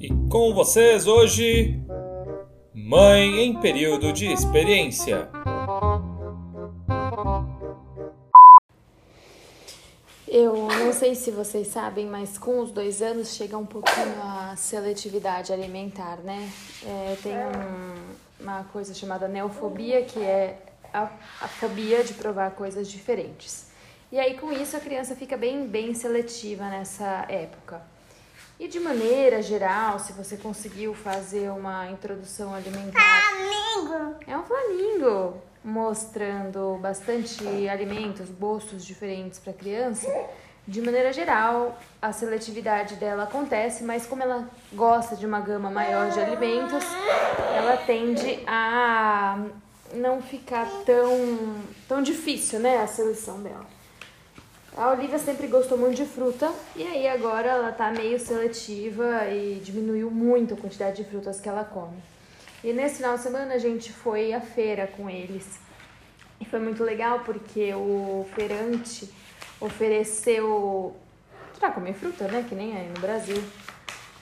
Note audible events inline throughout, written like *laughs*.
E com vocês hoje, Mãe em período de experiência. Eu não sei se vocês sabem, mas com os dois anos chega um pouquinho a seletividade alimentar, né? É, tem um, uma coisa chamada neofobia, que é a, a fobia de provar coisas diferentes. E aí, com isso, a criança fica bem, bem seletiva nessa época. E de maneira geral, se você conseguiu fazer uma introdução alimentar. Flamingo! É um flamingo mostrando bastante alimentos, gostos diferentes para a criança. De maneira geral, a seletividade dela acontece, mas como ela gosta de uma gama maior de alimentos, ela tende a não ficar tão, tão difícil, né, a seleção dela. A Olivia sempre gostou muito de fruta e aí agora ela tá meio seletiva e diminuiu muito a quantidade de frutas que ela come. E nesse final de semana a gente foi à feira com eles. E foi muito legal porque o feirante ofereceu pra comer fruta, né, que nem aí no Brasil.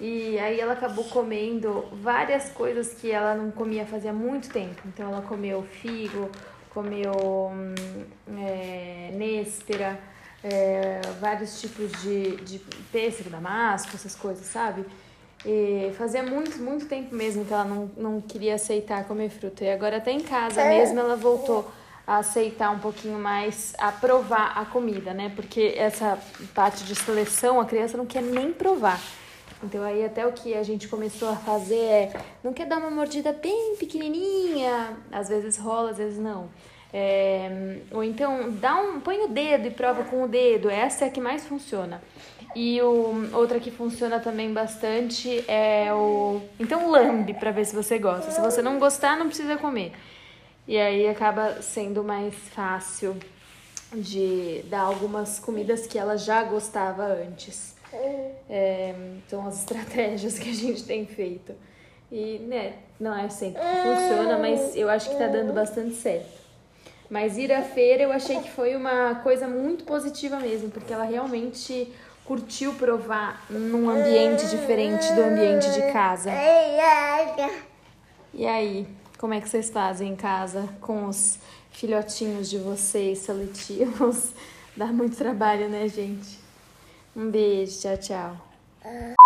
E aí ela acabou comendo várias coisas que ela não comia fazia muito tempo. Então ela comeu figo, comeu hum, é, néspera, é, vários tipos de, de pêssego, damasco, essas coisas, sabe? E fazia muito, muito tempo mesmo que ela não, não queria aceitar comer fruta. E agora até em casa mesmo ela voltou a aceitar um pouquinho mais, a provar a comida, né? Porque essa parte de seleção a criança não quer nem provar. Então aí até o que a gente começou a fazer é, não quer dar uma mordida bem pequenininha, às vezes rola, às vezes não. É, ou então dá um, põe o dedo e prova com o dedo. Essa é a que mais funciona. E o, outra que funciona também bastante é o. Então lambe para ver se você gosta. Se você não gostar, não precisa comer. E aí acaba sendo mais fácil de dar algumas comidas que ela já gostava antes. É, são as estratégias que a gente tem feito. E, né, não é sempre que funciona, mas eu acho que tá dando bastante certo. Mas ir à feira eu achei que foi uma coisa muito positiva mesmo, porque ela realmente curtiu provar num ambiente diferente do ambiente de casa. E aí, como é que vocês fazem em casa com os filhotinhos de vocês seletivos? *laughs* Dá muito trabalho, né, gente? Um beijo, tchau, tchau.